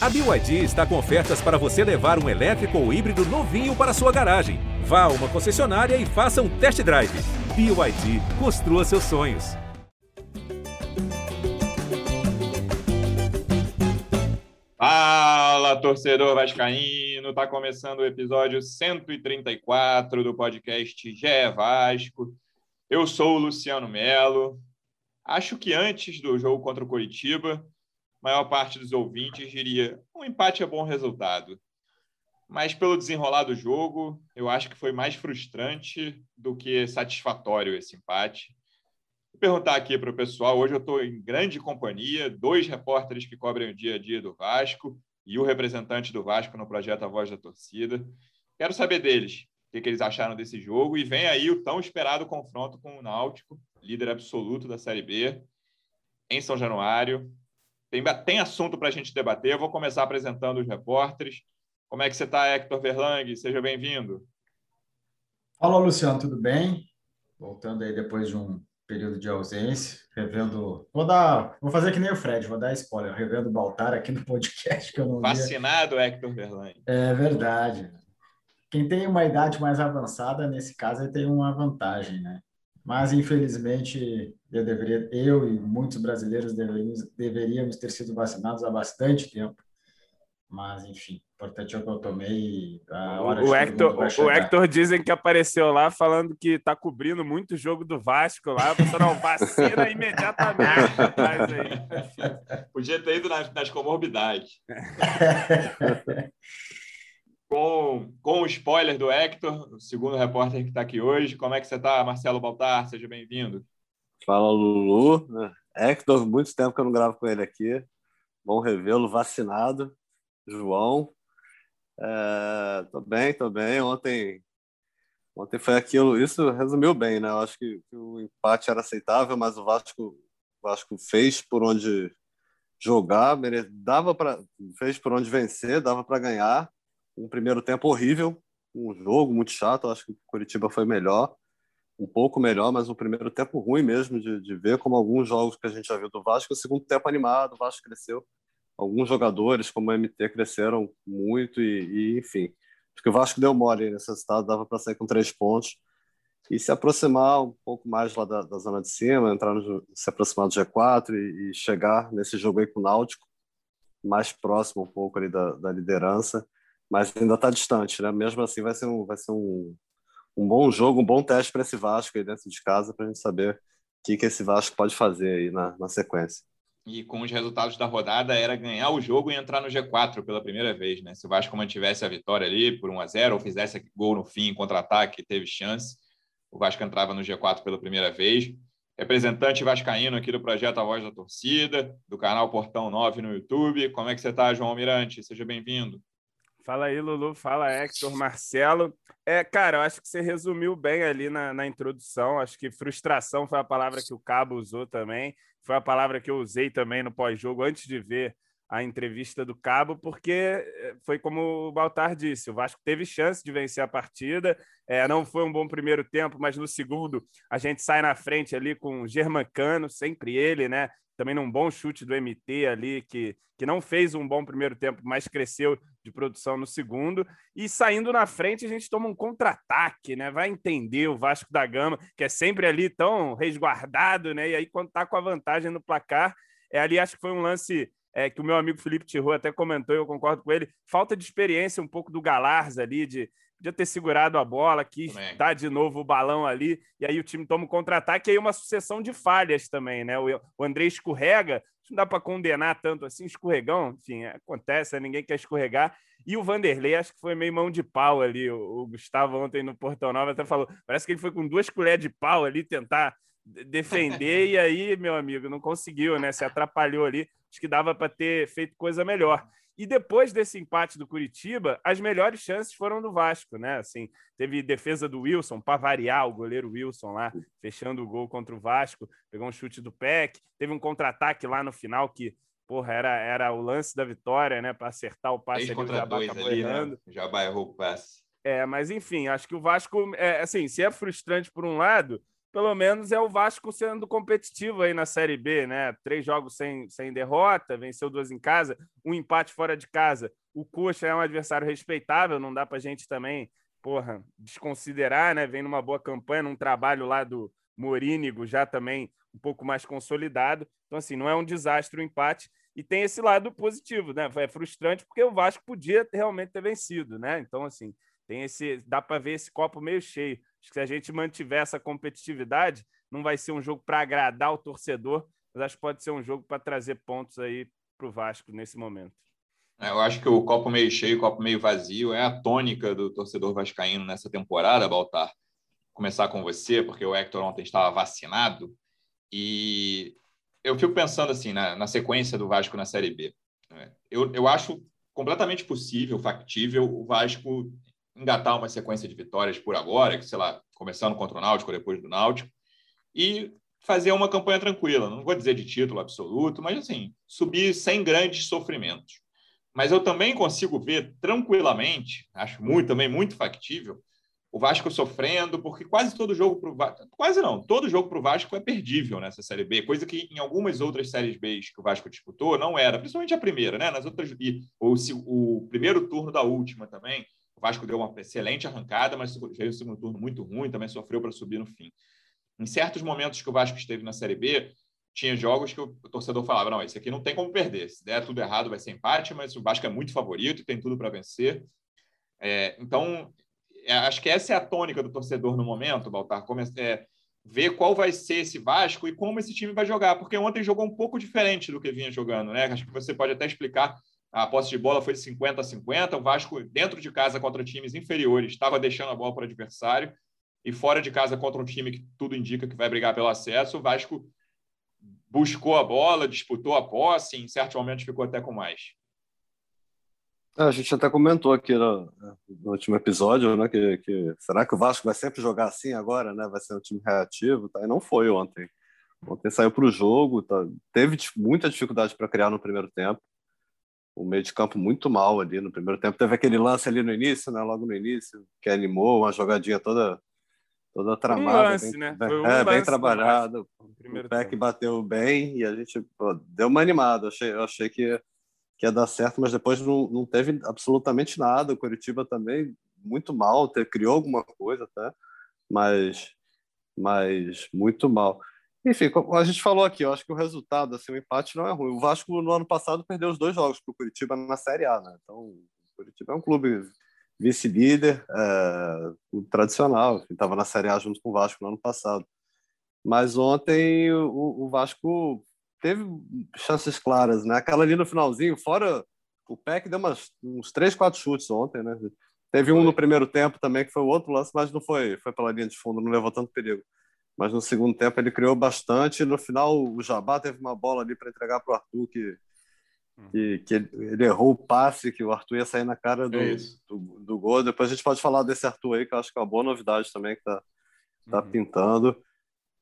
A BYD está com ofertas para você levar um elétrico ou híbrido novinho para sua garagem. Vá a uma concessionária e faça um test drive. BYD, construa seus sonhos. Fala, torcedor vascaíno! Tá começando o episódio 134 do podcast GE Vasco. Eu sou o Luciano Melo. Acho que antes do jogo contra o Curitiba, maior parte dos ouvintes diria um empate é bom resultado. Mas pelo desenrolar do jogo, eu acho que foi mais frustrante do que satisfatório esse empate. Vou perguntar aqui para o pessoal, hoje eu estou em grande companhia, dois repórteres que cobrem o dia a dia do Vasco e o representante do Vasco no projeto A Voz da Torcida. Quero saber deles, o que, que eles acharam desse jogo e vem aí o tão esperado confronto com o Náutico, líder absoluto da Série B, em São Januário. Tem, tem assunto para a gente debater. Eu vou começar apresentando os repórteres. Como é que você está, Hector Verlang? Seja bem-vindo. Fala, Luciano, tudo bem? Voltando aí depois de um período de ausência, revendo. Vou dar. Vou fazer que nem o Fred, vou dar spoiler, revendo o Baltar aqui no podcast que eu não Vacinado, via. Hector Verlang. É verdade. Quem tem uma idade mais avançada, nesse caso, tem uma vantagem, né? Mas, infelizmente, eu, deveria, eu e muitos brasileiros deveríamos, deveríamos ter sido vacinados há bastante tempo. Mas, enfim, o importante é o que eu tomei. A hora o, Hector, o Hector dizem que apareceu lá falando que está cobrindo muito jogo do Vasco lá. Você não vacina imediatamente. Mas aí, Podia ter ido nas, nas comorbidades. com, com o spoiler do Hector, o segundo repórter que está aqui hoje. Como é que você está, Marcelo Baltar? Seja bem-vindo. Fala, Lulu. Hector, muito tempo que eu não gravo com ele aqui. Bom revê-lo, vacinado. João. É, tô bem, tô bem. Ontem, ontem foi aquilo. Isso resumiu bem, né? Eu acho que, que o empate era aceitável, mas o Vasco, o Vasco fez por onde jogar, dava para fez por onde vencer, dava para ganhar um primeiro tempo horrível, um jogo muito chato. Acho que o Curitiba foi melhor, um pouco melhor, mas um primeiro tempo ruim mesmo de, de ver, como alguns jogos que a gente já viu do Vasco. O segundo tempo animado, o Vasco cresceu. Alguns jogadores, como o MT, cresceram muito e, e enfim. Que o Vasco deu mole nesse resultado, dava para sair com três pontos e se aproximar um pouco mais lá da, da zona de cima, entrar no, se aproximar do G4 e, e, chegar nesse jogo aí com o Náutico, mais próximo um pouco ali da, da liderança mas ainda está distante, né? Mesmo assim, vai ser um, vai ser um, um bom jogo, um bom teste para esse Vasco aí dentro de casa, para a gente saber o que, que esse Vasco pode fazer aí na, na sequência. E com os resultados da rodada, era ganhar o jogo e entrar no G4 pela primeira vez, né? Se o Vasco mantivesse a vitória ali por 1 a 0 ou fizesse gol no fim, contra-ataque, teve chance, o Vasco entrava no G4 pela primeira vez. Representante vascaíno aqui do projeto A Voz da Torcida, do canal Portão 9 no YouTube. Como é que você está, João Almirante? Seja bem-vindo. Fala aí, Lulu. Fala, Hector, Marcelo. É, cara, eu acho que você resumiu bem ali na, na introdução. Acho que frustração foi a palavra que o Cabo usou também. Foi a palavra que eu usei também no pós-jogo, antes de ver a entrevista do Cabo, porque eh, foi como o Baltar disse: o Vasco teve chance de vencer a partida. É, não foi um bom primeiro tempo, mas no segundo a gente sai na frente ali com o Germancano, sempre ele, né? Também num bom chute do MT ali, que, que não fez um bom primeiro tempo, mas cresceu de produção no segundo. E saindo na frente, a gente toma um contra-ataque, né? Vai entender o Vasco da Gama, que é sempre ali tão resguardado, né? E aí, quando tá com a vantagem no placar, é ali acho que foi um lance é, que o meu amigo Felipe Tirou até comentou, eu concordo com ele, falta de experiência um pouco do Galarza ali, de podia ter segurado a bola, quis também. dar de novo o balão ali, e aí o time toma um contra-ataque, e aí uma sucessão de falhas também, né? O, o André escorrega, não dá para condenar tanto assim, escorregão, enfim, acontece, né? ninguém quer escorregar. E o Vanderlei, acho que foi meio mão de pau ali. O, o Gustavo ontem no Portão Nova até falou, parece que ele foi com duas colheres de pau ali tentar defender, e aí, meu amigo, não conseguiu, né? Se atrapalhou ali. Acho que dava para ter feito coisa melhor. E depois desse empate do Curitiba, as melhores chances foram do Vasco, né? Assim, teve defesa do Wilson, para variar, o goleiro Wilson lá, fechando o gol contra o Vasco, pegou um chute do Peck, teve um contra-ataque lá no final que, porra, era, era o lance da vitória, né? Para acertar o passe ali, o Jabá ali, né? errando. Né? Jabá errou o passe. É, mas enfim, acho que o Vasco, é, assim, se é frustrante por um lado, pelo menos é o Vasco sendo competitivo aí na Série B, né? Três jogos sem, sem derrota, venceu duas em casa, um empate fora de casa. O Coxa é um adversário respeitável, não dá para a gente também, porra, desconsiderar, né? Vem numa boa campanha, num trabalho lá do Morínigo, já também um pouco mais consolidado. Então, assim, não é um desastre o empate. E tem esse lado positivo, né? É frustrante porque o Vasco podia realmente ter vencido, né? Então, assim, tem esse. dá para ver esse copo meio cheio. Acho que se a gente mantiver essa competitividade, não vai ser um jogo para agradar o torcedor, mas acho que pode ser um jogo para trazer pontos aí para o Vasco nesse momento. É, eu acho que o copo meio cheio, o copo meio vazio é a tônica do torcedor vascaíno nessa temporada, Baltar. Começar com você, porque o Hector ontem estava vacinado e eu fico pensando assim na, na sequência do Vasco na Série B. Né? Eu, eu acho completamente possível, factível, o Vasco engatar uma sequência de vitórias por agora, que, sei lá, começando contra o Náutico, depois do Náutico, e fazer uma campanha tranquila. Não vou dizer de título absoluto, mas assim, subir sem grandes sofrimentos. Mas eu também consigo ver tranquilamente, acho muito também muito factível, o Vasco sofrendo, porque quase todo jogo para o Vasco, quase não, todo jogo para o Vasco é perdível nessa Série B, coisa que em algumas outras séries B que o Vasco disputou não era, principalmente a primeira, né? Nas outras, e o, o primeiro turno da última também, o Vasco deu uma excelente arrancada, mas veio o segundo turno muito ruim, também sofreu para subir no fim. Em certos momentos que o Vasco esteve na Série B, tinha jogos que o torcedor falava: não, esse aqui não tem como perder. Se der tudo errado, vai ser empate, mas o Vasco é muito favorito e tem tudo para vencer. É, então, é, acho que essa é a tônica do torcedor no momento, Baltar. É, ver qual vai ser esse Vasco e como esse time vai jogar, porque ontem jogou um pouco diferente do que vinha jogando, né? Acho que você pode até explicar a posse de bola foi de 50 a 50. O Vasco, dentro de casa contra times inferiores, estava deixando a bola para o adversário. E fora de casa contra um time que tudo indica que vai brigar pelo acesso, o Vasco buscou a bola, disputou a posse, em certos momentos ficou até com mais. É, a gente até comentou aqui no, no último episódio, né, que, que, será que o Vasco vai sempre jogar assim agora, né? Vai ser um time reativo, tá? E não foi ontem. Ontem saiu para o jogo, tá? teve muita dificuldade para criar no primeiro tempo o meio de campo muito mal ali no primeiro tempo. Teve aquele lance ali no início, né? Logo no início, que animou, uma jogadinha toda toda tramada. Um lance, bem, né? Foi um é, bem trabalhado. O pé que bateu bem e a gente pô, deu uma animada. Eu achei, eu achei que, que ia dar certo, mas depois não, não teve absolutamente nada. O Curitiba também muito mal, ter, criou alguma coisa até, mas, mas muito mal. Enfim, a gente falou aqui, eu acho que o resultado, assim, o empate não é ruim. O Vasco, no ano passado, perdeu os dois jogos para o Curitiba na Série A, né? Então, o Curitiba é um clube vice-líder, é, tradicional, estava na Série A junto com o Vasco no ano passado. Mas ontem o, o, Vasco teve chances claras, né? Aquela ali no finalzinho, fora o PEC deu umas, uns três, quatro chutes ontem, né? Teve um no primeiro tempo também, que foi o outro lance, mas não foi, foi pela linha de fundo, não levou tanto perigo mas no segundo tempo ele criou bastante. No final, o Jabá teve uma bola ali para entregar para o Arthur, que, hum. que, que, ele errou o passe, que o Arthur ia sair na cara do, é do, do, gol. Depois a gente pode falar desse Arthur aí, que eu acho que é uma boa novidade também que está tá uhum. pintando.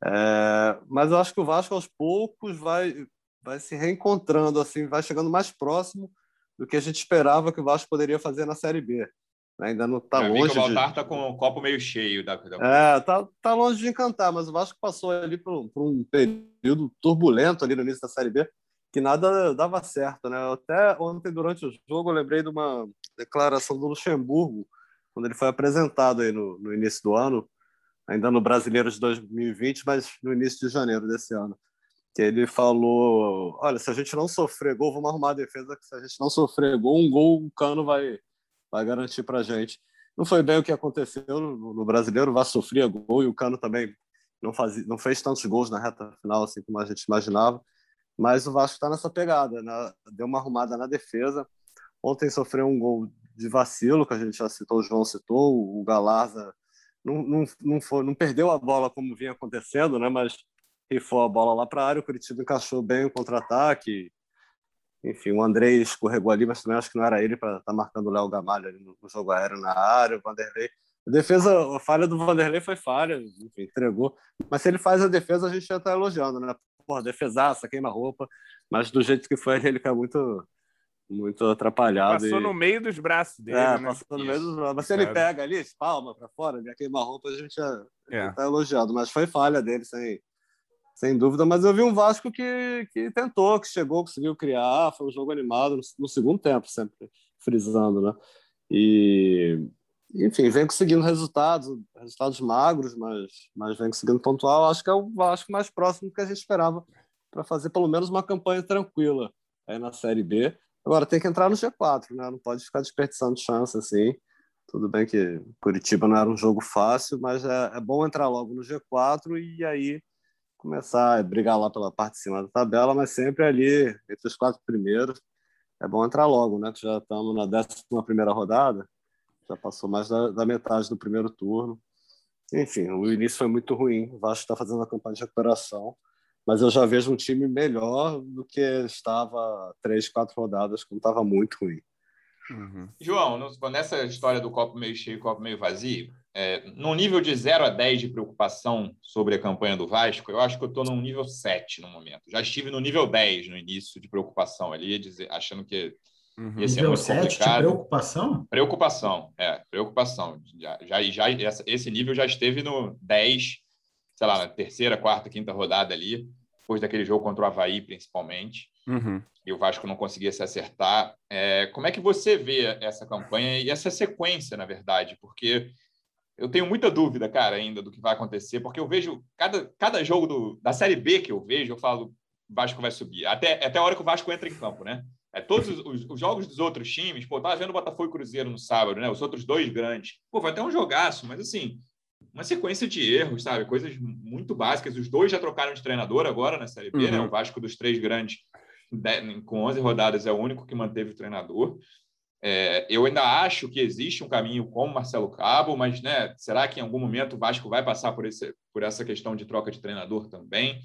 É, mas eu acho que o Vasco, aos poucos, vai, vai se reencontrando, assim, vai chegando mais próximo do que a gente esperava que o Vasco poderia fazer na Série B. Ainda não está longe. O Baltar está de... com o copo meio cheio. Da... É, tá, tá longe de encantar, mas o Vasco passou ali por, por, um período turbulento ali no início da Série B, que nada dava certo, né? Até ontem, durante o jogo, eu lembrei de uma declaração do Luxemburgo, quando ele foi apresentado aí no, no início do ano, ainda no Brasileiro de 2020, mas no início de janeiro desse ano. Que ele falou: olha, se a gente não sofrer gol, vamos arrumar a defesa, que se a gente não sofrer gol, um gol o Cano vai vai garantir para a gente. Não foi bem o que aconteceu no, no brasileiro, o Vasco sofria gol e o Cano também não, fazia, não fez tantos gols na reta final assim como a gente imaginava, mas o Vasco está nessa pegada, né? deu uma arrumada na defesa. Ontem sofreu um gol de vacilo, que a gente já citou, o João citou, o Galarza não, não, não, foi, não perdeu a bola como vinha acontecendo, né? mas rifou a bola lá para a área, o Curitiba encaixou bem o contra-ataque, enfim, o André escorregou ali, mas também acho que não era ele para estar tá marcando o Léo Gamalho ali no, jogo aéreo na área. O Vanderlei. A defesa, a falha do Vanderlei foi falha, enfim, entregou. Mas se ele faz a defesa, a gente já está elogiando, né? Porra, defesaça, queima-roupa. Mas do jeito que foi, ele caiu muito, muito atrapalhado. Passou e... no meio dos braços dele. É, né? passou no meio dos braços. Mas se ele pega ali, palma para fora, ele queima roupa, a gente já, é. tá elogiado. Mas foi falha dele, sem, sem dúvida. Mas eu vi um Vasco que, que tentou, que chegou, conseguiu criar. Foi um jogo animado no, no segundo tempo, sempre frisando, né? E, enfim, vem conseguindo resultados, resultados magros, mas, mas vem conseguindo pontuar. Acho que é o Vasco mais próximo do que a gente esperava para fazer pelo menos uma campanha tranquila aí na Série B. Agora tem que entrar no G4, né? Não pode ficar desperdiçando chance assim. Tudo bem que Curitiba não era um jogo fácil, mas é, é bom entrar logo no G4 e aí começar a brigar lá pela parte de cima da tabela, mas sempre ali entre os quatro primeiros. É bom entrar logo, né? Que já estamos na décima primeira rodada, já passou mais da, da metade do primeiro turno. Enfim, o início foi muito ruim. O Vasco está fazendo uma campanha de recuperação mas eu já vejo um time melhor do que estava três, quatro rodadas, quando estava muito ruim. Uhum. João, nessa história do copo meio cheio e copo meio vazio, é, no nível de 0 a 10 de preocupação sobre a campanha do Vasco, eu acho que eu estou num nível 7 no momento. Já estive no nível 10 no início de preocupação ali, dizer, achando que uhum. esse nível é muito 7 complicado. de preocupação? Preocupação, é, preocupação. Já, já, já, esse nível já esteve no 10 sei lá, na terceira, quarta, quinta rodada ali, depois daquele jogo contra o Havaí, principalmente, uhum. e o Vasco não conseguia se acertar. É, como é que você vê essa campanha e essa sequência, na verdade? Porque eu tenho muita dúvida, cara, ainda do que vai acontecer, porque eu vejo cada, cada jogo do, da Série B que eu vejo, eu falo, o Vasco vai subir. Até, até a hora que o Vasco entra em campo, né? É, todos os, os, os, jogos dos outros times, pô, tava vendo o Botafogo e Cruzeiro no sábado, né? Os outros dois grandes. Pô, vai ter um jogaço, mas assim, uma sequência de erros, sabe? Coisas muito básicas. Os dois já trocaram de treinador agora na Série B, né? uhum. né? O Vasco dos três grandes, com 11 rodadas, é o único que manteve o treinador. É, eu ainda acho que existe um caminho com o Marcelo Cabo, mas né, será que em algum momento o Vasco vai passar por, esse, por essa questão de troca de treinador também?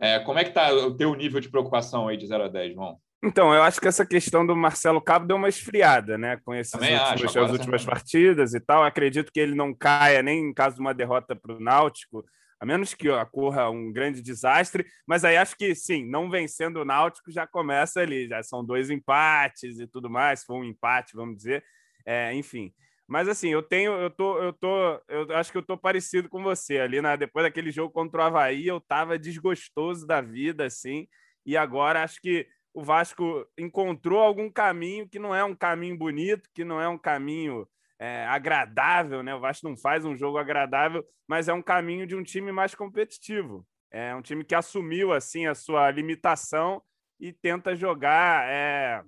É, como é que está o teu nível de preocupação aí de 0 a 10, João? Então, eu acho que essa questão do Marcelo Cabo deu uma esfriada, né? Com esses últimos, as últimas partidas e tal. Acredito que ele não caia nem em caso de uma derrota para o Náutico, a menos que ocorra um grande desastre. Mas aí acho que sim, não vencendo o Náutico já começa ali, já são dois empates e tudo mais. Foi um empate, vamos dizer. É, enfim. Mas assim, eu tenho, eu tô, eu tô, eu acho que eu tô parecido com você ali, né? Depois daquele jogo contra o Havaí, eu tava desgostoso da vida, assim, e agora acho que o Vasco encontrou algum caminho que não é um caminho bonito, que não é um caminho é, agradável, né? O Vasco não faz um jogo agradável, mas é um caminho de um time mais competitivo. É um time que assumiu assim a sua limitação e tenta jogar é,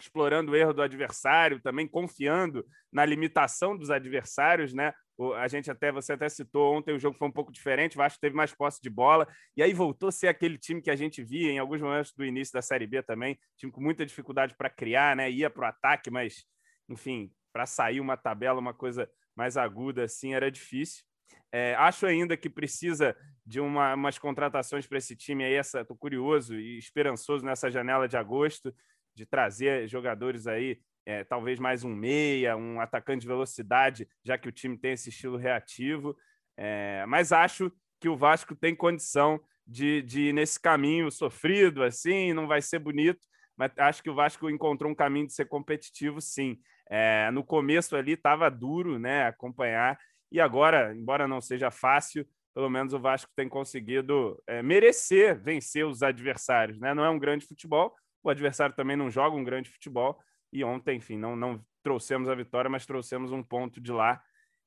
explorando o erro do adversário, também confiando na limitação dos adversários, né? a gente até você até citou ontem o jogo foi um pouco diferente, o Vasco teve mais posse de bola e aí voltou a ser aquele time que a gente via em alguns momentos do início da Série B também, time com muita dificuldade para criar, né? Ia para o ataque, mas enfim, para sair uma tabela, uma coisa mais aguda assim era difícil. É, acho ainda que precisa de uma, umas contratações para esse time aí. Essa, curioso e esperançoso nessa janela de agosto de trazer jogadores aí é, talvez mais um meia, um atacante de velocidade, já que o time tem esse estilo reativo. É, mas acho que o Vasco tem condição de, de ir nesse caminho sofrido, assim, não vai ser bonito, mas acho que o Vasco encontrou um caminho de ser competitivo, sim. É, no começo ali estava duro, né, acompanhar, e agora, embora não seja fácil, pelo menos o Vasco tem conseguido é, merecer vencer os adversários, né? Não é um grande futebol, o adversário também não joga um grande futebol, e ontem, enfim, não, não trouxemos a vitória, mas trouxemos um ponto de lá.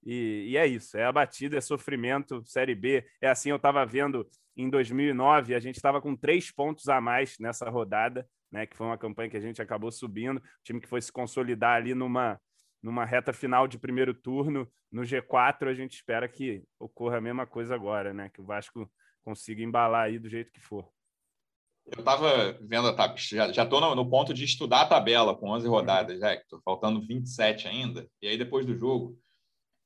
E, e é isso, é a batida, é sofrimento, Série B. É assim, eu estava vendo em 2009, a gente estava com três pontos a mais nessa rodada, né, que foi uma campanha que a gente acabou subindo, o time que foi se consolidar ali numa, numa reta final de primeiro turno, no G4, a gente espera que ocorra a mesma coisa agora, né, que o Vasco consiga embalar aí do jeito que for. Eu estava vendo a tabela, já estou no, no, ponto de estudar a tabela com 11 rodadas, Hector, faltando 27 ainda. E aí, depois do jogo.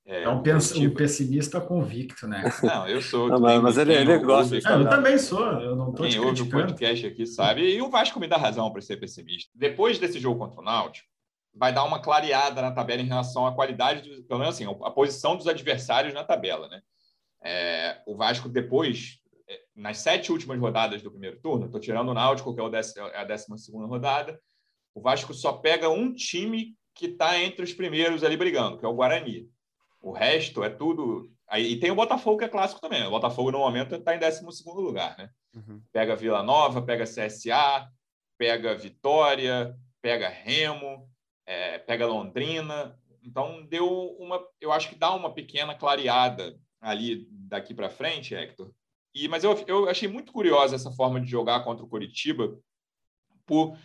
É, é um, um, pessimista convicto, né? Não, eu sou. Não, mas, mas ele, ele gosta. Ah, eu também sou, eu não estou Quem ouve o podcast aqui sabe. E o Vasco me dá razão para ser pessimista. Depois desse jogo contra o Náutico, vai dar uma clareada na tabela em relação à qualidade, do, pelo menos assim, a posição dos adversários na tabela, né? É, o Vasco, depois nas sete últimas rodadas do primeiro turno, estou tirando o Náutico, que é, o décimo, é a décima segunda rodada, o Vasco só pega um time que está entre os primeiros ali brigando, que é o Guarani. O resto é tudo. Aí, e tem o Botafogo, que é clássico também. O Botafogo, no momento, está em 12 lugar. Né? Uhum. Pega Vila Nova, pega CSA, pega Vitória, pega Remo, é, pega Londrina. Então, deu uma. Eu acho que dá uma pequena clareada ali daqui para frente, Hector. E, mas eu, eu achei muito curiosa essa forma de jogar contra o Coritiba, por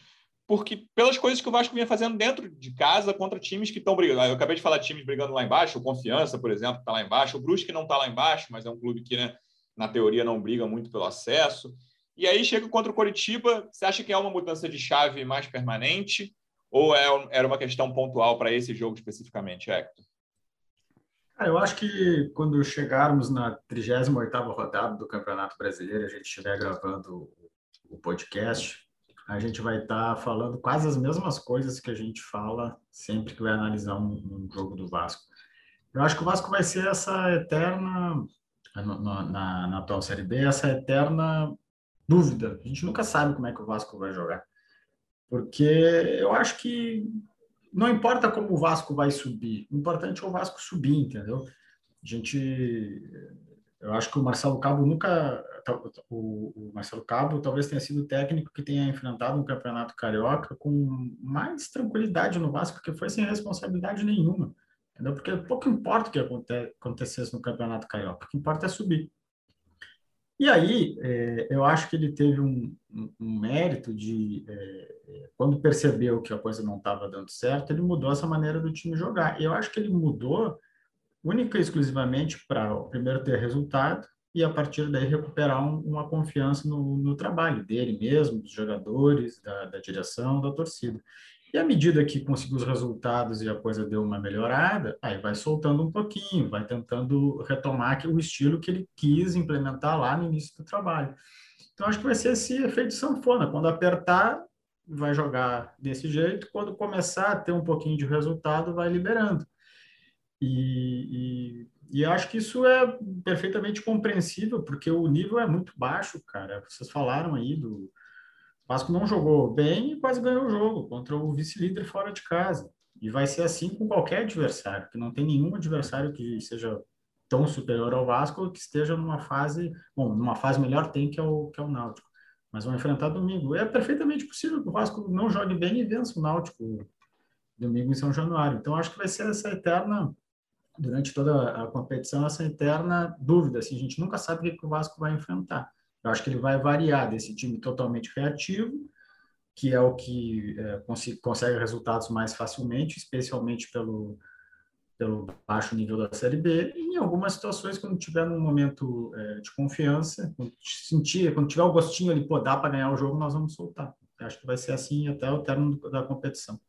porque pelas coisas que o Vasco vinha fazendo dentro de casa contra times que estão brigando. Eu acabei de falar times brigando lá embaixo, o Confiança, por exemplo, está lá embaixo, o Brusque não está lá embaixo, mas é um clube que, né, na teoria, não briga muito pelo acesso. E aí chega contra o Coritiba, você acha que é uma mudança de chave mais permanente ou é, era uma questão pontual para esse jogo especificamente, Hector? eu acho que quando chegarmos na 38ª rodada do Campeonato Brasileiro, a gente estiver gravando o podcast, a gente vai estar tá falando quase as mesmas coisas que a gente fala sempre que vai analisar um, um jogo do Vasco. Eu acho que o Vasco vai ser essa eterna, na, na, atual Série B, essa eterna dúvida. A gente nunca sabe como é que o Vasco vai jogar. Porque eu acho que não importa como o Vasco vai subir, o importante é o Vasco subir, entendeu? A gente eu acho que o Marcelo Cabo nunca. O, Marcelo Cabo talvez tenha sido o técnico que tenha enfrentado um campeonato carioca com mais tranquilidade no Vasco, que foi sem responsabilidade nenhuma. Entendeu? Porque pouco importa o que acontecesse no campeonato carioca, o que importa é subir. E aí, é, eu acho que ele teve um, um, mérito de, é, quando percebeu que a coisa não estava dando certo, ele mudou essa maneira do time jogar. Eu acho que ele mudou única e exclusivamente para primeiro ter resultado e a partir daí recuperar um, uma confiança no, no, trabalho dele mesmo, dos jogadores, da, da, direção, da torcida. E à medida que conseguiu os resultados e a coisa deu uma melhorada, aí vai soltando um pouquinho, vai tentando retomar o estilo que ele quis implementar lá no início do trabalho. Então acho que vai ser esse efeito sanfona, quando apertar vai jogar desse jeito, quando começar a ter um pouquinho de resultado vai liberando. E, e, e, acho que isso é perfeitamente compreensível, porque o nível é muito baixo, cara. Vocês falaram aí do. O Vasco não jogou bem e quase ganhou o jogo contra o vice-líder fora de casa. E vai ser assim com qualquer adversário, que não tem nenhum adversário que seja tão superior ao Vasco que esteja numa fase, bom, numa fase melhor tem que é o que é o Náutico. Mas vão enfrentar domingo. É perfeitamente possível que o Vasco não jogue bem e vença o Náutico domingo em São Januário. Então acho que vai ser essa eterna durante toda a competição essa eterna dúvida, assim, a gente nunca sabe o que o Vasco vai enfrentar. Eu acho que ele vai variar desse time totalmente reativo, que é o que é, consegue resultados mais facilmente, especialmente pelo, pelo baixo nível da Série B, e em algumas situações, quando tiver num momento é, de confiança, quando sentir, quando tiver o gostinho ali, pô, dá para ganhar o jogo, nós vamos soltar. Eu acho que vai ser assim até o término da competição.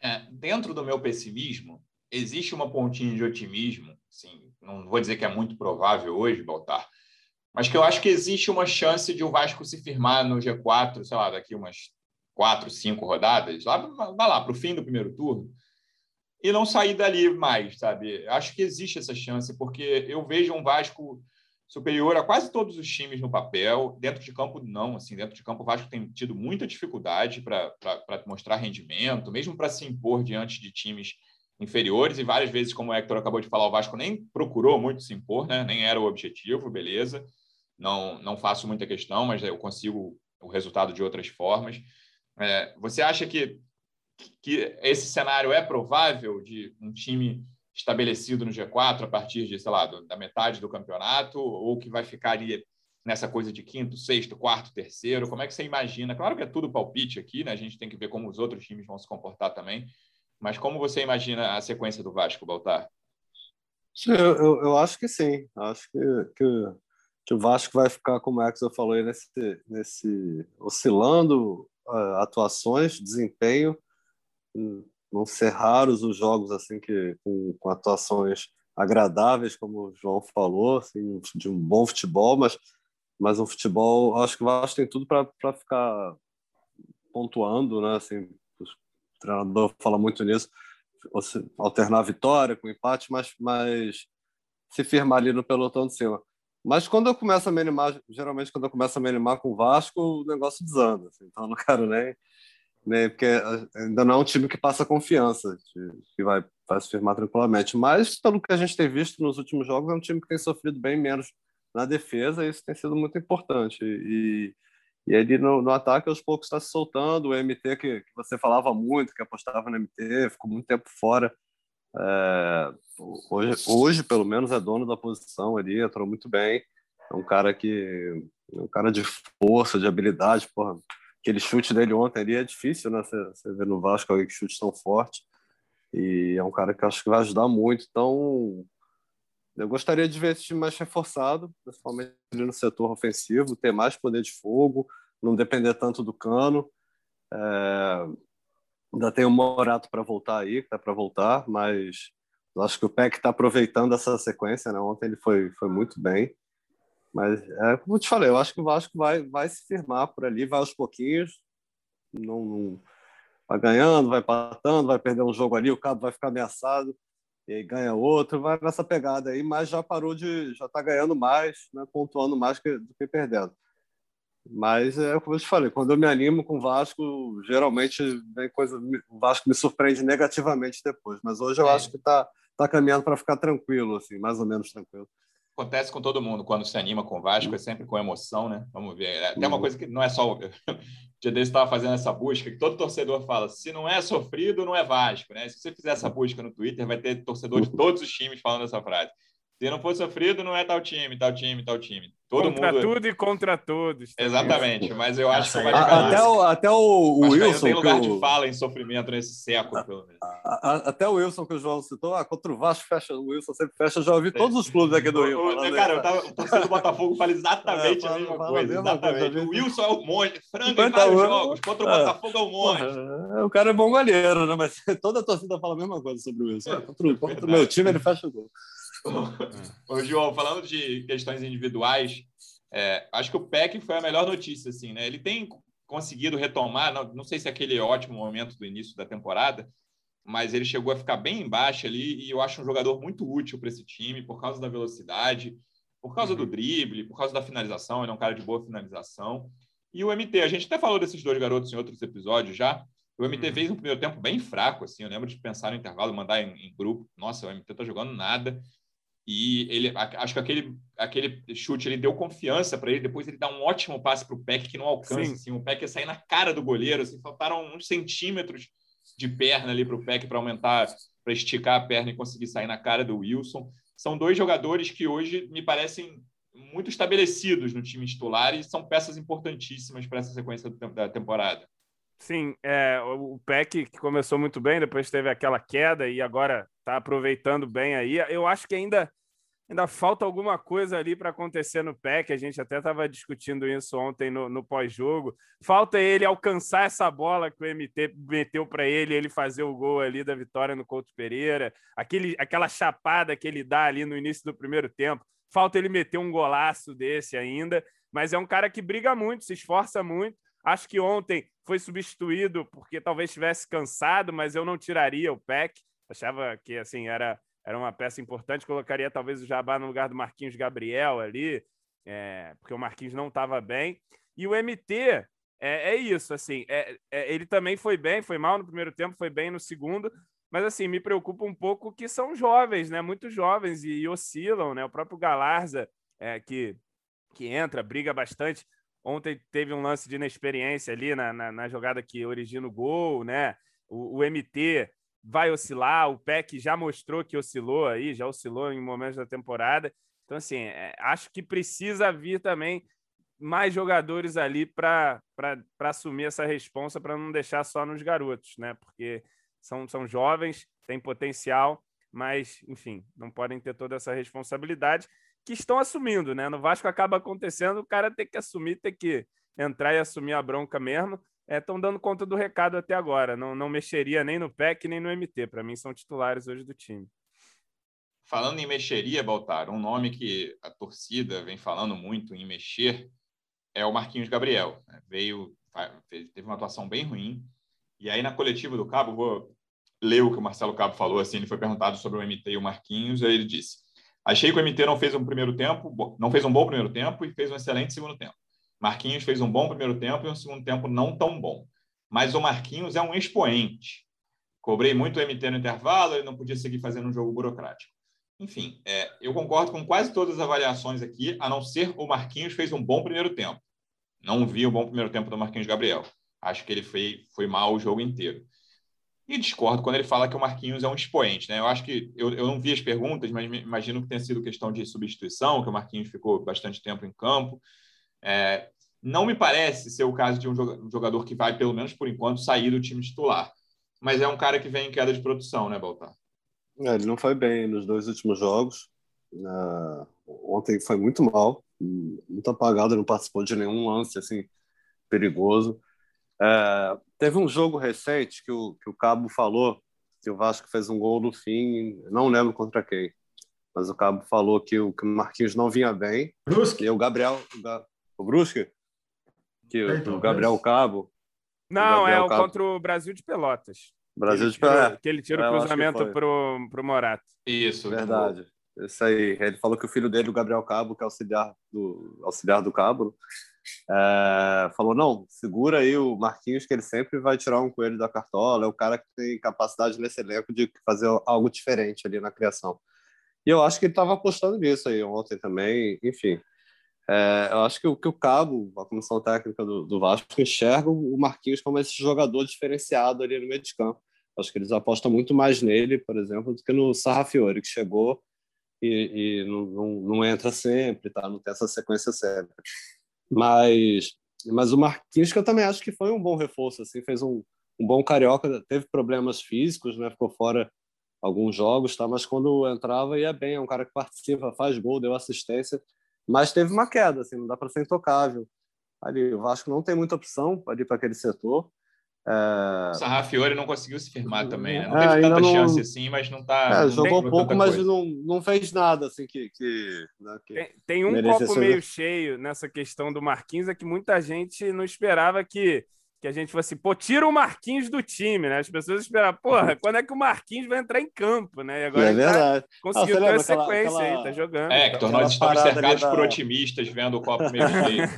É, dentro do meu pessimismo, existe uma pontinha de otimismo, assim, não vou dizer que é muito provável hoje, Baltar, mas que eu acho que existe uma chance de o Vasco se firmar no G4, sei lá, daqui umas quatro, cinco rodadas, lá, vai lá, para o fim do primeiro turno, e não sair dali mais, sabe? Acho que existe essa chance, porque eu vejo um Vasco superior a quase todos os times no papel. Dentro de campo, não. Assim, dentro de campo, o Vasco tem tido muita dificuldade para mostrar rendimento, mesmo para se impor diante de times inferiores e várias vezes, como o Hector acabou de falar, o Vasco nem procurou muito se impor, né? nem era o objetivo, beleza. Não, não faço muita questão, mas eu consigo o resultado de outras formas. É, você acha que, que esse cenário é provável de um time estabelecido no G4 a partir de, sei lá, da metade do campeonato, ou que vai ficar ali nessa coisa de quinto, sexto, quarto, terceiro? Como é que você imagina? Claro que é tudo palpite aqui, né? A gente tem que ver como os outros times vão se comportar também. Mas como você imagina a sequência do Vasco, Baltar? Eu, eu, eu acho que sim. Acho que, que, que, o Vasco vai ficar, como o Exo falou, aí, nesse, nesse oscilando uh, atuações, desempenho. Não ser raros os jogos assim que com, com atuações agradáveis, como o João falou, assim, de um bom futebol, mas, mas um futebol, acho que o Vasco tem tudo para ficar pontuando, né? Assim, o treinador fala muito nisso, alternar a vitória com empate, mas, mas se firmar ali no pelotão de cima. Mas quando eu começo a me animar, geralmente quando eu começo a me animar com o Vasco, o negócio desanda. Assim, então eu não quero nem, né? Porque ainda não é um time que passa confiança, que vai, vai se firmar tranquilamente. Mas, pelo que a gente tem visto nos últimos jogos, é um time que tem sofrido bem menos na defesa, e isso tem sido muito importante. E, e ele no, no ataque aos poucos está se soltando. O MT que, que, você falava muito, que apostava no MT, ficou muito tempo fora. É, hoje, hoje, pelo menos, é dono da posição ali, entrou muito bem. É um cara que. É um cara de força, de habilidade. Porra, aquele chute dele ontem ali é difícil, né? Você, você vê no Vasco alguém que chute tão forte. E é um cara que acho que vai ajudar muito. Então, eu gostaria de ver esse time mais reforçado, principalmente no setor ofensivo, ter mais poder de fogo, não depender tanto do cano. É... Ainda tem o Morato para voltar aí, que está para voltar, mas acho que o PEC está aproveitando essa sequência. Né? Ontem ele foi, foi muito bem. Mas, é, como eu te falei, eu acho que o Vasco vai, vai se firmar por ali, vai aos pouquinhos, não, não vai ganhando, vai patando, vai perder um jogo ali, o Cabo vai ficar ameaçado, e aí ganha outro, vai nessa pegada aí, mas já parou de, já está ganhando mais, né, pontuando mais que, do que perdendo. Mas é como eu te falei, quando eu me animo com o Vasco, geralmente vem coisa, o Vasco me surpreende negativamente depois, mas hoje eu é. acho que está tá caminhando para ficar tranquilo, assim, mais ou menos tranquilo acontece com todo mundo quando se anima com o Vasco, é sempre com emoção, né? Vamos ver. É até uma uhum. coisa que não é só. O dia desse estava fazendo essa busca, que todo torcedor fala: se não é sofrido, não é Vasco, né? Se você fizer essa busca no Twitter, vai ter torcedor de todos os times falando essa frase. Se não for sofrido, não é tal time, tal time, tal time. Todo contra mundo... tudo e contra todos. Exatamente, mas eu acho que vai Até o, até o, o Wilson. Tem lugar de fala em sofrimento nesse século, pelo menos. Até o Wilson, que o João citou, ah, contra o Vasco fecha, o Wilson sempre fecha. Eu já ouvi todos os clubes aqui do Rio. O, cara, eu tava, o torcedor do Botafogo fala exatamente é, a mesma fala, coisa. Exatamente. Coisa, o Wilson é o monge, frango em vários jogos. Contra o é. Botafogo é o monge. É, o cara é bom goleiro, né? Mas toda a torcida fala a mesma coisa sobre o Wilson. É, contra, contra o meu time, ele fecha o gol. Ô, João, falando de questões individuais, é, acho que o PEC foi a melhor notícia, assim, né? Ele tem conseguido retomar, não, não sei se é aquele ótimo momento do início da temporada, mas ele chegou a ficar bem embaixo ali e eu acho um jogador muito útil para esse time por causa da velocidade, por causa uhum. do drible, por causa da finalização, ele é um cara de boa finalização. E o MT, a gente até falou desses dois garotos em outros episódios já. O MT uhum. fez um primeiro tempo bem fraco, assim. Eu lembro de pensar no intervalo, mandar em, em grupo. Nossa, o MT tá jogando nada. E ele, acho que aquele, aquele chute ele deu confiança para ele. Depois ele dá um ótimo passe para o Peck que não alcança. Assim, o Peck ia sair na cara do goleiro. Assim, faltaram uns centímetros de perna ali para o Peck para aumentar, para esticar a perna e conseguir sair na cara do Wilson. São dois jogadores que hoje me parecem muito estabelecidos no time titular e são peças importantíssimas para essa sequência da temporada. Sim, é, o Peck que começou muito bem, depois teve aquela queda e agora está aproveitando bem aí. Eu acho que ainda ainda falta alguma coisa ali para acontecer no PEC. A gente até estava discutindo isso ontem no, no pós-jogo. Falta ele alcançar essa bola que o MT meteu para ele, ele fazer o gol ali da vitória no Couto Pereira, aquele, aquela chapada que ele dá ali no início do primeiro tempo. Falta ele meter um golaço desse ainda, mas é um cara que briga muito, se esforça muito. Acho que ontem foi substituído porque talvez estivesse cansado, mas eu não tiraria o PEC. Achava que assim era era uma peça importante. Colocaria talvez o Jabá no lugar do Marquinhos Gabriel ali, é, porque o Marquinhos não estava bem. E o MT é, é isso, assim, é, é, ele também foi bem, foi mal no primeiro tempo, foi bem no segundo, mas assim, me preocupa um pouco que são jovens, né? Muito jovens e, e oscilam, né? O próprio Galarza, é, que, que entra, briga bastante. Ontem teve um lance de inexperiência ali na, na, na jogada que origina o gol, né? O, o MT vai oscilar. O PEC já mostrou que oscilou aí, já oscilou em momentos da temporada. Então, assim, é, acho que precisa vir também mais jogadores ali para assumir essa responsa, para não deixar só nos garotos, né? Porque são, são jovens, têm potencial, mas, enfim, não podem ter toda essa responsabilidade que estão assumindo, né? No Vasco acaba acontecendo, o cara tem que assumir, tem que entrar e assumir a bronca mesmo estão é, dando conta do recado até agora. Não, não mexeria nem no PEC nem no MT. Para mim, são titulares hoje do time. Falando em mexeria, Baltar, um nome que a torcida vem falando muito em mexer é o Marquinhos Gabriel. Né? Veio, teve uma atuação bem ruim. E aí, na coletiva do Cabo, vou ler o que o Marcelo Cabo falou. Assim, ele foi perguntado sobre o MT e o Marquinhos, aí ele disse: Achei que o MT não fez um primeiro tempo, não fez um bom primeiro tempo e fez um excelente segundo tempo. Marquinhos fez um bom primeiro tempo e um segundo tempo não tão bom. mas o Marquinhos é um expoente. Cobrei muito o MT no intervalo, ele não podia seguir fazendo um jogo burocrático. Enfim, é, eu concordo com quase todas as avaliações aqui, a não ser o Marquinhos fez um bom primeiro tempo. Não vi o bom primeiro tempo do Marquinhos Gabriel. Acho que ele foi, foi mal o jogo inteiro. E discordo quando ele fala que o Marquinhos é um expoente. Né? Eu acho que eu, eu não vi as perguntas, mas imagino que tenha sido questão de substituição, que o Marquinhos ficou bastante tempo em campo. É, não me parece ser o caso de um jogador que vai, pelo menos por enquanto, sair do time titular. Mas é um cara que vem em queda de produção, né, Baltar? É, ele não foi bem nos dois últimos jogos. Uh, ontem foi muito mal, muito apagado, não participou de nenhum lance assim perigoso. Uh, teve um jogo recente que o, que o Cabo falou que o Vasco fez um gol no fim, não lembro contra quem, mas o Cabo falou que o, que o Marquinhos não vinha bem. Brusque. E o Gabriel. O, o Brusque? Que o, o Gabriel Cabo. Não, Gabriel é o Cabo. contra o Brasil de Pelotas. Brasil de Pelé. Que ele tira É, o cruzamento pro, pro Morato. Isso. Verdade. Isso aí. Ele falou que o filho dele, o Gabriel Cabo, que é auxiliar do, auxiliar do Cabo, é, falou: não, segura aí o Marquinhos, que ele sempre vai tirar um coelho da cartola. É o cara que tem capacidade nesse elenco de fazer algo diferente ali na criação. E eu acho que ele estava apostando nisso aí ontem também. Enfim, é, eu acho que o, que o Cabo, a comissão técnica do, do Vasco, enxerga o Marquinhos como esse jogador diferenciado ali no meio de campo. Acho que eles apostam muito mais nele, por exemplo, do que no Sarrafiore, que chegou e, e não, não, não entra sempre, tá? não tem essa sequência sempre. Mas, mas o Marquinhos, que eu também acho que foi um bom reforço, assim, fez um, um bom carioca, teve problemas físicos, né? ficou fora alguns jogos, tá? mas quando entrava ia bem, é um cara que participa, faz gol, deu assistência, mas teve uma queda, assim, não dá para ser intocável. Ali, o Vasco não tem muita opção ali para aquele setor. É, O Sarrafiore não conseguiu se firmar também, né? Não É, teve tanta não- chance assim, mas não tá. É, não jogou tem pouco, mas não, não fez nada assim que, que, né, que- Tem, tem um copo ser- meio cheio nessa questão do Marquinhos, é que muita gente não esperava que, que a gente fosse, pô, tira o Marquinhos do time, né? As pessoas esperavam, porra, quando é que o Marquinhos vai entrar em campo, né? E agora é ele tá- verdade. conseguiu você ter lembra aquela- sequência aquela- aí, tá jogando. É, que tornou Aquela nós estamos cercados da- por otimistas vendo o copo meio cheio.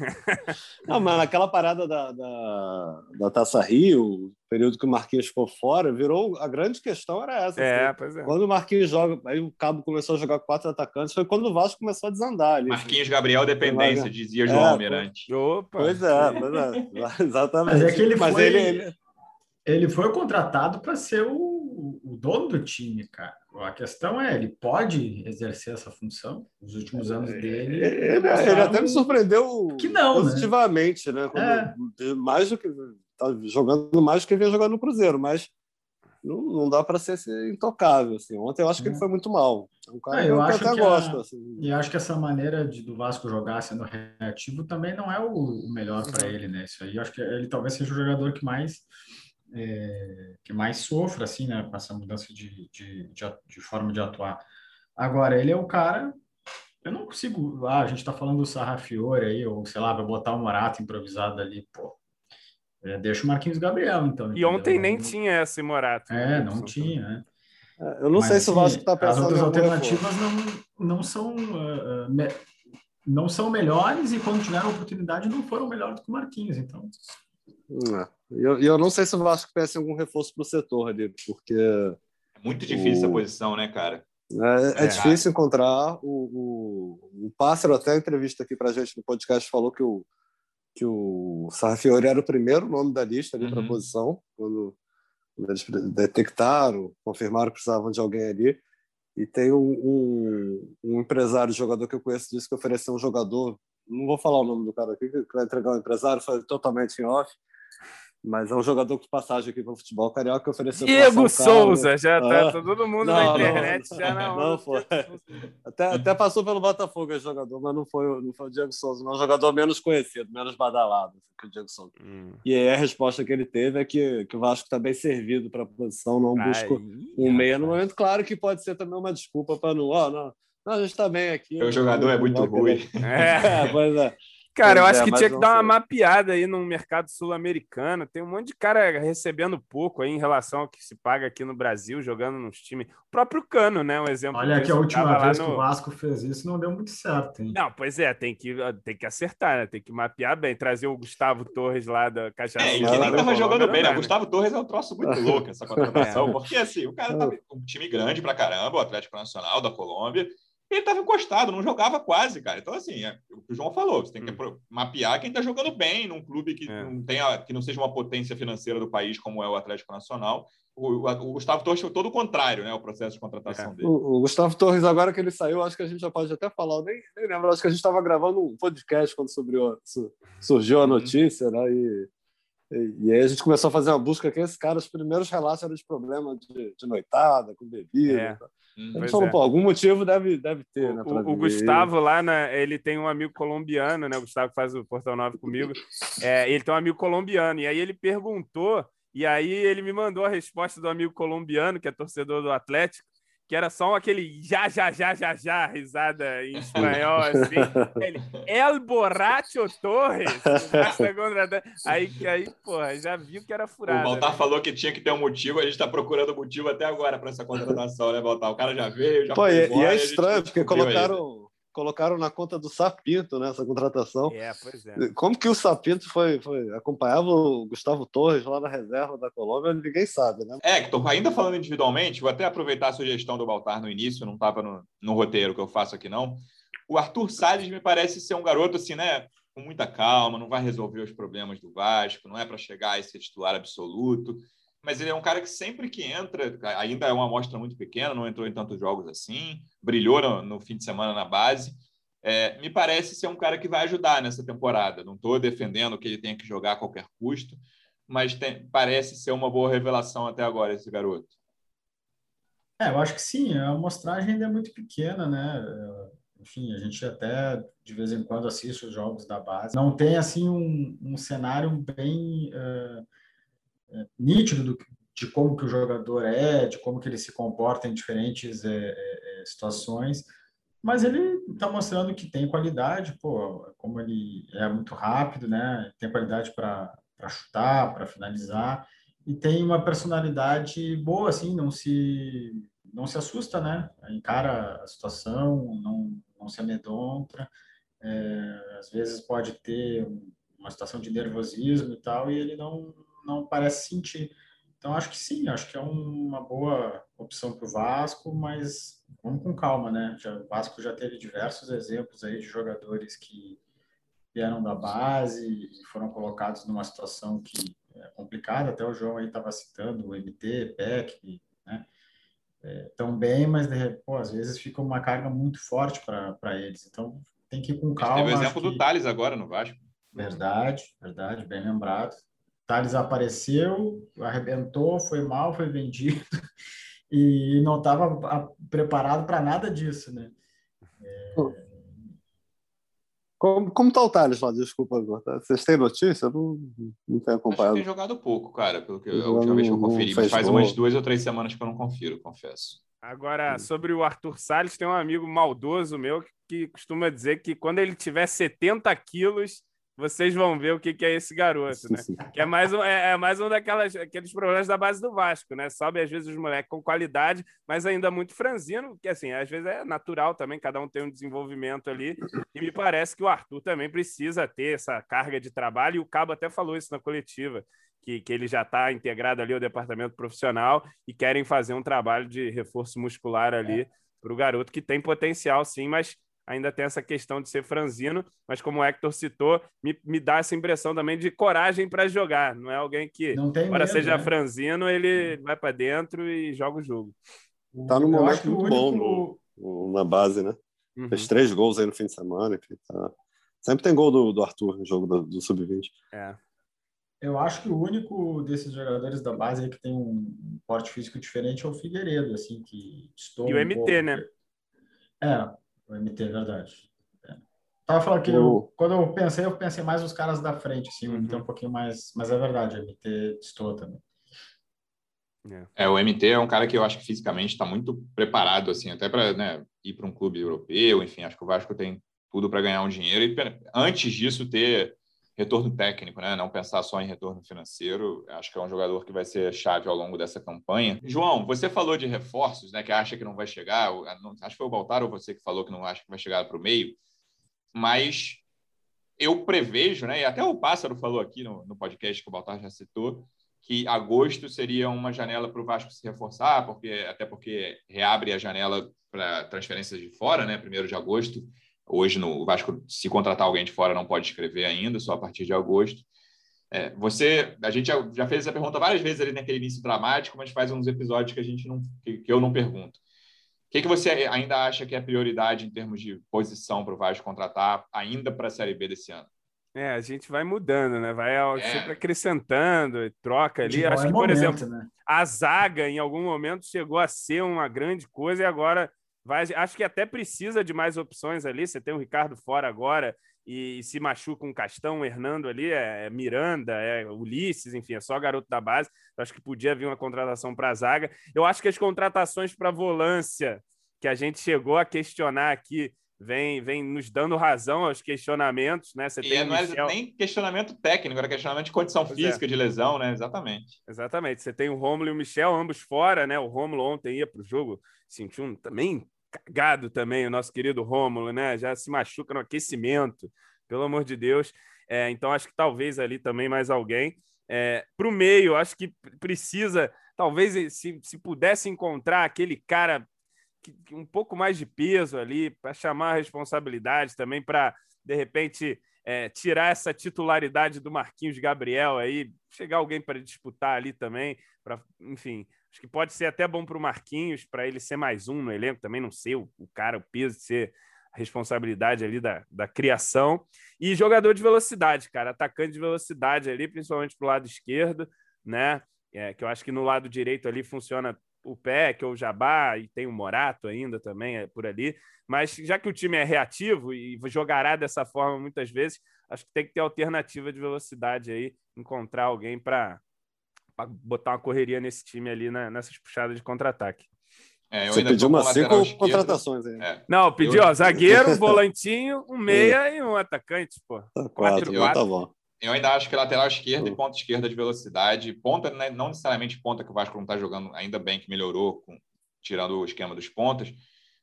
Não, mas naquela parada da, da, da Taça Rio, período que o Marquinhos ficou fora, virou a grande questão era essa. É, assim. pois é. Quando o Marquinhos joga, aí o Cabo começou a jogar com quatro atacantes, foi quando o Vasco começou a desandar ali. Marquinhos Gabriel dependência, É, dizia João é, Almirante. Opa! Pois é, pois é, exatamente. Mas é que ele Mas foi- ele- ele- Ele foi contratado para ser o, o dono do time, cara. A questão é, ele pode exercer essa função? Os últimos anos dele. Ele, ele- ele até me surpreendeu que não, né? positivamente, né? Quando- Mais do que tá jogando mais do que vinha jogando no Cruzeiro, mas não, não dá para ser, intocável. Assim. Ontem eu acho que ele foi muito mal. É um cara Ah, que eu eu, acho até que a- gosto. assim. E acho que essa maneira de, do Vasco jogar sendo reativo também não é o, o melhor para ele, né? Isso aí, eu acho que ele talvez seja o jogador que mais é, que mais sofra, assim, né? Com essa mudança de, de, de, de forma de atuar. Agora, ele é o cara. Eu não consigo. Ah, a gente tá falando do Sarrafiore aí, ou sei lá, vai botar o Morato improvisado ali, pô. É, deixa o Marquinhos Gabriel, então. E entendeu? ontem nem Não- tinha esse Morato. É, né? não tinha, né? É, Eu não Mas, sei se o assim, Vasco está As pensando outras em algum reforço. alternativas não, não são ah, me- não são melhores e quando tiveram oportunidade não foram melhores do que o Marquinhos. Então, É. E eu, eu não sei se o Vasco pensa em algum reforço para o setor ali, porque É muito difícil essa O- posição, né, cara? é, é É. difícil encontrar. O, o, o Pássaro, até em entrevista aqui para a gente no podcast, falou que o, que o Sarrafiori era o primeiro nome da lista ali para a Uhum. posição, quando, quando eles detectaram, confirmaram que precisavam de alguém ali. E tem um, um, um empresário, jogador que eu conheço, disse que ofereceu um jogador. Não vou falar o nome do cara aqui, que vai entregar o empresário, foi totalmente em off. Mas é um jogador de passagem aqui para o futebol carioca que ofereceu. Diego. Souza, já tá Ah. todo mundo Não, na internet. não, já na não foi. Até, até passou pelo Botafogo esse jogador, mas não foi, o- não foi o Diego Souza, não. É um jogador menos conhecido, menos badalado que o Diego Souza. Hum. E aí a resposta que ele teve é que, que o Vasco está bem servido para a posição, não busca um meia no momento. Claro que pode ser também uma desculpa para não, ó, não, não, a gente está bem aqui. O jogador é muito ruim. É. É, pois é. Cara, eu Pois acho é, que tinha que dar uma mapeada aí no mercado sul-americano. Tem um monte de cara recebendo pouco aí em relação ao que se paga aqui no Brasil, jogando nos times. O próprio Cano, né? Um exemplo. Olha que a última vez no- que o Vasco fez isso não deu muito certo, hein? Não, pois é, tem que, tem que acertar, né? Tem que mapear bem. Trazer o Gustavo Torres lá da Caixa É, e que nem tava jogando bem, né? O Gustavo Torres é um troço muito louco, essa contratação, É. porque assim, o cara tava com um time grande pra caramba, o Atlético Nacional da Colômbia, ele tava encostado, não jogava quase, cara. Então, assim, é o que o João falou, você tem que Hum. mapear quem tá jogando bem num clube que, É. não tenha, que não seja uma potência financeira do país, como é o Atlético Nacional. O, o- o Gustavo Torres foi todo o contrário, né? O processo de contratação É. dele. O, o Gustavo Torres, agora que ele saiu, acho que a gente já pode até falar. Eu nem, nem lembro, acho que a gente estava gravando um podcast quando subiu, su- surgiu a Uhum. notícia, né? E, e, e aí a gente começou a fazer uma busca que esse cara, os primeiros relatos eram de problema de, de noitada, com bebida. É. Hum. Falou, é. pô, algum motivo deve, deve ter, né? O, pra o vir. Gustavo lá, na, ele tem um amigo colombiano, né? O Gustavo faz o Portal 9 comigo. É, ele tem um amigo colombiano. E aí ele perguntou, e aí ele me mandou a resposta do amigo colombiano, que é torcedor do Atlético, que era só aquele já, já, já, já, já, risada em espanhol, assim. Ele, El Borracho Torres. aí, aí, porra, já viu que era O furado. Baltar falou que tinha que ter um motivo, a gente está procurando motivo até agora para essa contratação, né, Baltar? O cara já veio, já Pô, foi e, embora, e é estranho, porque colocaram, colocaram na conta do Sapinto né, essa contratação. É, pois é. Como que o Sapinto foi, foi acompanhava o Gustavo Torres lá na reserva da Colômbia, ninguém sabe, né? É, tô ainda falando individualmente, vou até aproveitar a sugestão do Baltar no início, não estava no, no roteiro que eu faço aqui, não. O Arthur Salles me parece ser um garoto, assim, né? Com muita calma, não vai resolver os problemas do Vasco, não é para chegar a ser titular absoluto, mas ele é um cara que sempre que entra, ainda é uma amostra muito pequena, não entrou em tantos jogos assim, brilhou no, no fim de semana na base. É, me parece ser um cara que vai ajudar nessa temporada. Não estou defendendo que ele tenha que jogar a qualquer custo, mas tem- parece ser uma boa revelação até agora esse garoto. É, eu acho que sim, a amostragem ainda é muito pequena, né? Enfim, a gente até de vez em quando assiste os jogos da base. Não tem, assim, um, um cenário bem eh, nítido do, de como que o jogador é, de como que ele se comporta em diferentes eh, eh, situações, mas ele está mostrando que tem qualidade, pô, como ele é muito rápido, né? Tem qualidade para chutar, para finalizar e tem uma personalidade boa, assim, não se não se assusta, né? Encara a situação, não não se amedronta. É, às vezes pode ter uma situação de nervosismo e tal, e ele não não parece sentir. Então acho que sim, acho que é uma boa opção para o Vasco, mas vamos com calma, né? Já, o Vasco já teve diversos exemplos aí de jogadores que vieram da base e foram colocados numa situação que é complicada. Até o João aí estava citando o MT, PEC, né? É, tão bem, mas de, pô, às vezes fica uma carga muito forte para eles. Então tem que ir com calma. teve o exemplo do que- Thales agora no Vasco. Verdade, verdade, bem lembrado. Thales apareceu, arrebentou, foi mal, foi vendido e não estava preparado para nada disso, né? Como, como tá o Thales lá? Desculpa, agora. tá? Vocês têm notícia? Eu não, não tenho Acho que acompanhado. tem jogado pouco, cara, pelo que a Não- última vez que eu conferi. Mas faz umas duas ou três semanas que eu não confiro, confesso. Agora, sobre o Arthur Salles, tem um amigo maldoso meu que, que costuma dizer que quando ele tiver 70 quilos, vocês vão ver o que, que é esse garoto, né? Que é mais um, é, é mais um daquelas, aqueles problemas da base do Vasco, né? Sobe às vezes os moleques com qualidade, mas ainda muito franzino, que assim, às vezes é natural também, cada um tem um desenvolvimento ali. E me parece que o Arthur também precisa ter essa carga de trabalho, e o Cabo até falou isso na coletiva, que, que ele já está integrado ali ao departamento profissional e querem fazer um trabalho de reforço muscular ali para o garoto, que tem potencial sim, mas ainda tem essa questão de ser franzino, mas como o Hector citou, me, me dá essa impressão também de coragem para jogar. Não é alguém que, embora medo, seja né? franzino, ele vai para dentro e joga o jogo. Tá num momento muito bom único- no- na base, né? Uhum. Fez três gols aí no fim de semana. enfim, tá- Sempre tem gol do, do Arthur no jogo do, do Sub-20. É. Eu acho que o único desses jogadores da base aí que tem um porte físico diferente é o Figueiredo, assim, que estou E o MT, né? É, o MT, é verdade. É. Tava falando que O- eu, quando eu pensei, eu pensei mais nos caras da frente, assim, o Uhum. MT é um pouquinho mais, mas é verdade, o MT estou também. É, o MT é um cara que eu acho que fisicamente está muito preparado, assim, até para né, ir para um clube europeu, enfim, acho que o Vasco tem, tudo para ganhar um dinheiro e antes disso ter retorno técnico, né? Não pensar só em retorno financeiro. Acho que é um jogador que vai ser chave ao longo dessa campanha. João, você falou de reforços, né? Que acha que não vai chegar. Acho que foi o Baltar ou você que falou que não acha que vai chegar para o meio. Mas eu prevejo, né? E até o Pássaro falou aqui no, no podcast que o Baltar já citou, que agosto seria uma janela para o Vasco se reforçar, porque até porque reabre a janela para transferências de fora, né? Primeiro de agosto. Hoje no Vasco, se contratar alguém de fora, não pode escrever ainda, só a partir de agosto. É, você, a gente já, já, fez essa pergunta várias vezes ali naquele início dramático, mas faz uns episódios que a gente não, que, que eu não pergunto. O que, que você ainda acha que é prioridade em termos de posição para o Vasco contratar ainda para a Série B desse ano? É, a gente vai mudando, né? Vai é. sempre acrescentando, troca ali. Acho é que, por momento, exemplo, né? a zaga em algum momento chegou a ser uma grande coisa e agora vai. Acho que até precisa de mais opções ali. Você tem o Ricardo fora agora e, e se machuca um Castão, o Hernando ali, é, é, Miranda, é Ulisses, enfim, é só garoto da base. acho que podia vir uma contratação para a zaga. Eu acho que as contratações para volância que a gente chegou a questionar aqui vem, vem nos dando razão aos questionamentos, né? Você e tem não é Michel... nem questionamento técnico, era questionamento de condição pois é. física, é. de lesão, né? Exatamente. Exatamente. Você tem o Rômulo e o Michel, ambos fora, né? O Rômulo ontem ia para o jogo, sentiu um também cagado também, o nosso querido Rômulo, né? Já se machuca no aquecimento, pelo amor de Deus. É, então, acho que talvez ali também mais alguém. É, para o meio, acho que precisa, talvez, se, se pudesse encontrar aquele cara um pouco mais de peso ali, para chamar a responsabilidade também, para, de repente, é, tirar essa titularidade do Marquinhos Gabriel aí, chegar alguém para disputar ali também, para, enfim, acho que pode ser até bom para o Marquinhos, para ele ser mais um no elenco, também não ser o, o cara, o peso de ser a responsabilidade ali da, da criação. E jogador de velocidade, cara, atacante de velocidade ali, principalmente para o lado esquerdo, né? É, que eu acho que no lado direito ali funciona o Peck ou o Jabá, e tem o Morato ainda também é, por ali. Mas já que o time é reativo e jogará dessa forma muitas vezes, acho que tem que ter alternativa de velocidade aí, encontrar alguém para botar uma correria nesse time ali na, nessas puxadas de contra-ataque. É, Você pediu umas cinco contratações aí. É. Não, pediu, eu... ó, zagueiro, volantinho, um meia e um atacante, pô. Tá quatro, quatro, quatro. Tá bom. Eu ainda acho que lateral esquerda e ponta esquerda de velocidade. Ponta, né, não necessariamente ponta que o Vasco não está jogando, ainda bem que melhorou, com, tirando o esquema dos pontas.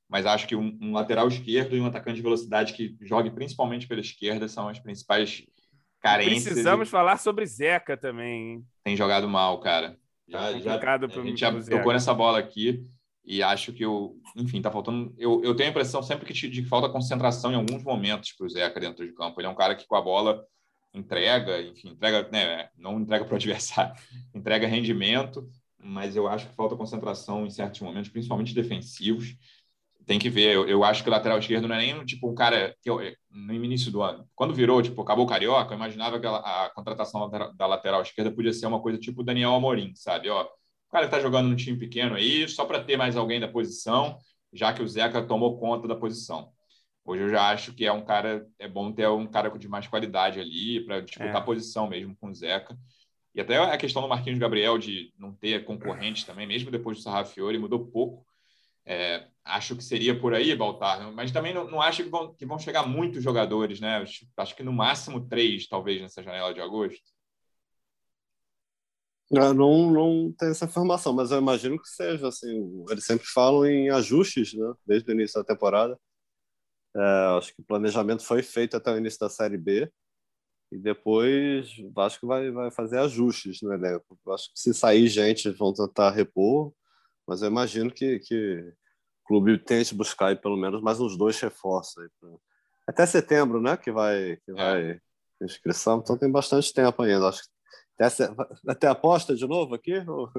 Mas acho que um, um, lateral esquerdo e um atacante de velocidade que jogue principalmente pela esquerda são as principais carências. Precisamos e... falar sobre Zeca também. Hein? Tem jogado mal, cara. Já, tá já, a gente já tocou nessa bola aqui e acho que eu, enfim, tá faltando. Eu, eu tenho a impressão sempre que, de que falta concentração em alguns momentos para o Zeca dentro de campo. Ele é um cara que com a bola entrega, enfim, entrega, né, não entrega para o adversário, entrega rendimento, mas eu acho que falta concentração em certos momentos, principalmente defensivos. Tem que ver, eu, eu acho que o lateral esquerdo não é nem tipo um cara que eu, no início do ano, quando virou, tipo, acabou o Carioca, eu imaginava que a, a contratação da lateral esquerda podia ser uma coisa tipo o Daniel Amorim, sabe? Ó, o cara está jogando num time pequeno aí, só para ter mais alguém da posição, já que o Zeca tomou conta da posição. Hoje eu já acho que é um cara, é bom ter um cara de mais qualidade ali para disputar é. posição mesmo com o Zeca. E até a questão do Marquinhos Gabriel de não ter concorrente também, mesmo depois do Sarrafiori, mudou pouco. É, acho que seria por aí, Baltar, mas também não, não acho que vão, que vão chegar muitos jogadores, né? Acho, que no máximo três, talvez, nessa janela de agosto. Eu não, não tem essa informação, mas eu imagino que seja assim. Eles sempre falam em ajustes, né? Desde o início da temporada. É, acho que o planejamento foi feito até o início da Série B e depois o Vasco vai, vai fazer ajustes no elenco. Eu acho que se sair gente, vão tentar repor, mas eu imagino que, que clube tente buscar aí, pelo menos mais uns dois reforços. Aí pra... Até setembro, né? Que vai, que é. vai inscrição, então tem bastante tempo ainda. Acho que até, até aposta de novo aqui? Ou...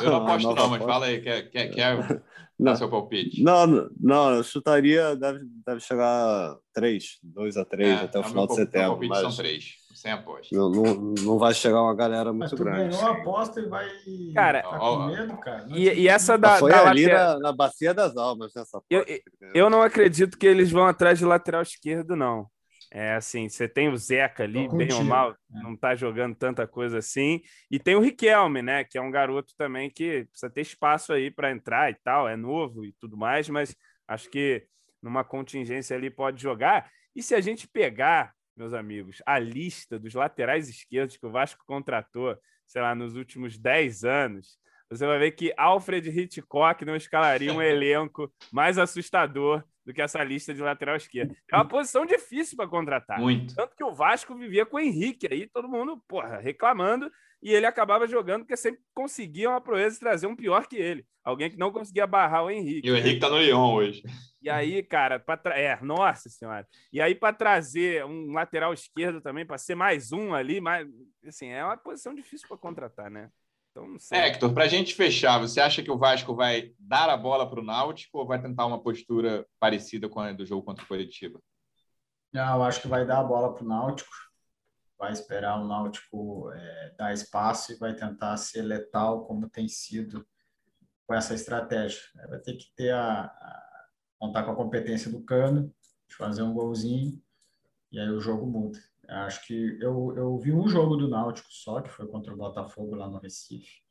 Eu não aposto, não, mas fala aí, quer, quer, quer dar seu palpite? Não, não, eu chutaria, deve, deve chegar 3, 2 a 3 é, até o final de setembro. Meu palpite mas... são 3, sem aposta. Não, não, não vai chegar uma galera muito grande. ganhou a aposta e vai. Cara, tá com medo, cara. E, e essa da. Foi da ali lateral... na, na Bacia das Almas, nessa eu, eu não acredito que eles vão atrás de lateral esquerdo, não. É assim, você tem o Zeca ali, bem ou mal, é. não está jogando tanta coisa assim. E tem o Riquelme, né? Que é um garoto também que precisa ter espaço aí para entrar e tal, é novo e tudo mais, mas acho que numa contingência ali pode jogar. E se a gente pegar, meus amigos, a lista dos laterais esquerdos que o Vasco contratou, sei lá, nos últimos 10 anos, você vai ver que Alfred Hitchcock não escalaria um elenco mais assustador do que essa lista de lateral esquerdo. É uma posição difícil para contratar. Muito. Tanto que o Vasco vivia com o Henrique aí, todo mundo, porra, reclamando, e ele acabava jogando porque sempre conseguia uma proeza trazer um pior que ele. Alguém que não conseguia barrar o Henrique. E o Henrique tá no Lyon hoje. E aí, cara, para tra... é, nossa senhora. E aí para trazer um lateral esquerdo também, para ser mais um ali, mais assim, é uma posição difícil para contratar, né? Então, não sei. Hector, para a gente fechar, você acha que o Vasco vai dar a bola para o Náutico ou vai tentar uma postura parecida com a do jogo contra o Curitiba? Não, eu acho que vai dar a bola para o Náutico, vai esperar o Náutico é, dar espaço e vai tentar ser letal como tem sido com essa estratégia. Vai ter que ter a, a contar com a competência do Cano, de fazer um golzinho, e aí o jogo muda. Acho que eu, eu vi um jogo do Náutico só, que foi contra o Botafogo lá no Recife,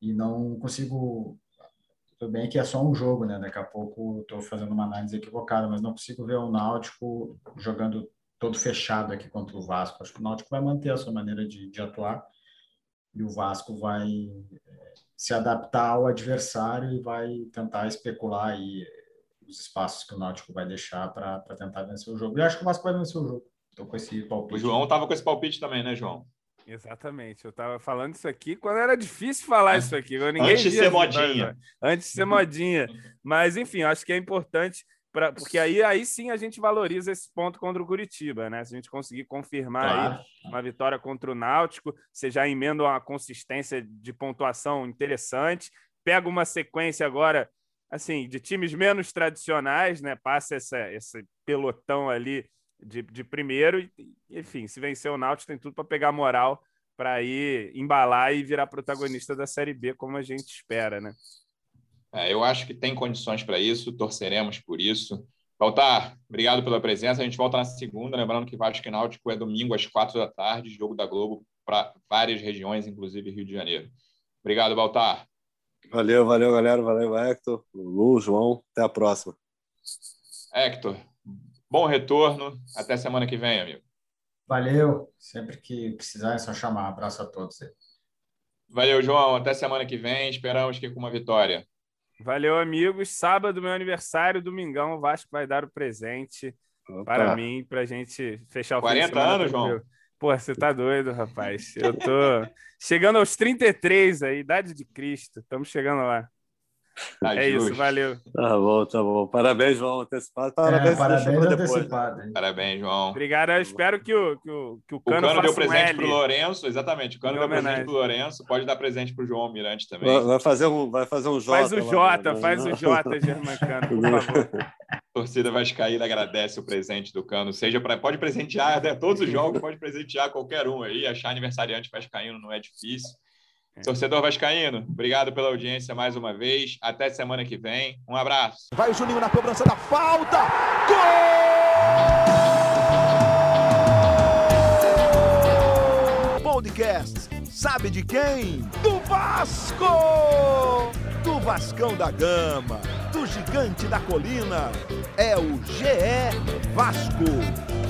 e não consigo. Tudo bem que é só um jogo, né? Daqui a pouco estou fazendo uma análise equivocada, mas não consigo ver o Náutico jogando todo fechado aqui contra o Vasco. Acho que o Náutico vai manter a sua maneira de, de atuar e o Vasco vai é, se adaptar ao adversário e vai tentar especular aí os espaços que o Náutico vai deixar para tentar vencer o jogo. E acho que o Vasco vai vencer o jogo. Estou com esse palpite. O João estava com esse palpite também, né, João? Exatamente. Eu estava falando isso aqui quando era difícil falar isso aqui. Ninguém Antes de ser modinha. Antes de ser modinha. Mas, enfim, acho que é importante, pra, porque aí, aí sim a gente valoriza esse ponto contra o Curitiba, né? Se a gente conseguir confirmar claro. uma vitória contra o Náutico, você já emenda uma consistência de pontuação interessante, pega uma sequência agora, assim, de times menos tradicionais, né? Passa essa, esse pelotão ali de, de primeiro. E, enfim, se vencer o Náutico, tem tudo para pegar moral para ir embalar e virar protagonista da Série B, como a gente espera, né? É, eu acho que tem condições para isso, torceremos por isso. Baltar, obrigado pela presença. A gente volta na segunda, lembrando que Vasco e Náutico é domingo às quatro da tarde, jogo da Globo para várias regiões, inclusive Rio de Janeiro. Obrigado, Baltar. Valeu, valeu, galera. Valeu, Hector, Lu, João. Até a próxima. Hector, Bom retorno. Até semana que vem, amigo. Valeu. Sempre que precisar é só chamar. Abraço a todos. Valeu, João. Até semana que vem. Esperamos que com uma vitória. Valeu, amigos. Sábado, meu aniversário, domingão, o Vasco vai dar o presente Opa. para mim, para a gente fechar o 40 anos, João. Pô, você tá doido, rapaz. Eu tô chegando aos 33 aí, idade de Cristo. Estamos chegando lá. É justo. isso, valeu. Tá bom, tá bom. Parabéns, João, antecipado. Parabéns, é, parabéns antecipado. Parabéns, João. Obrigado. Eu espero que o, que o, que o Cano, o Cano deu presente um para o Lourenço, exatamente. O Cano deu presente para o Lourenço. Pode dar presente para o João Almirante também. Vai fazer um, vai fazer um J. Faz o J, lá, faz o J, Germancano, por favor. A torcida Vascaína agradece o presente do Cano. Seja pra, pode presentear né, todos os jogos, pode presentear qualquer um aí. Achar aniversariante Vascaíno não é difícil. É. Torcedor Vascaíno, obrigado pela audiência mais uma vez. Até semana que vem. Um abraço. Vai o Juninho na cobrança da falta. Gol! Podcast. Sabe de quem? Do Vasco! Do Vascão da Gama, do Gigante da Colina. É o GE Vasco.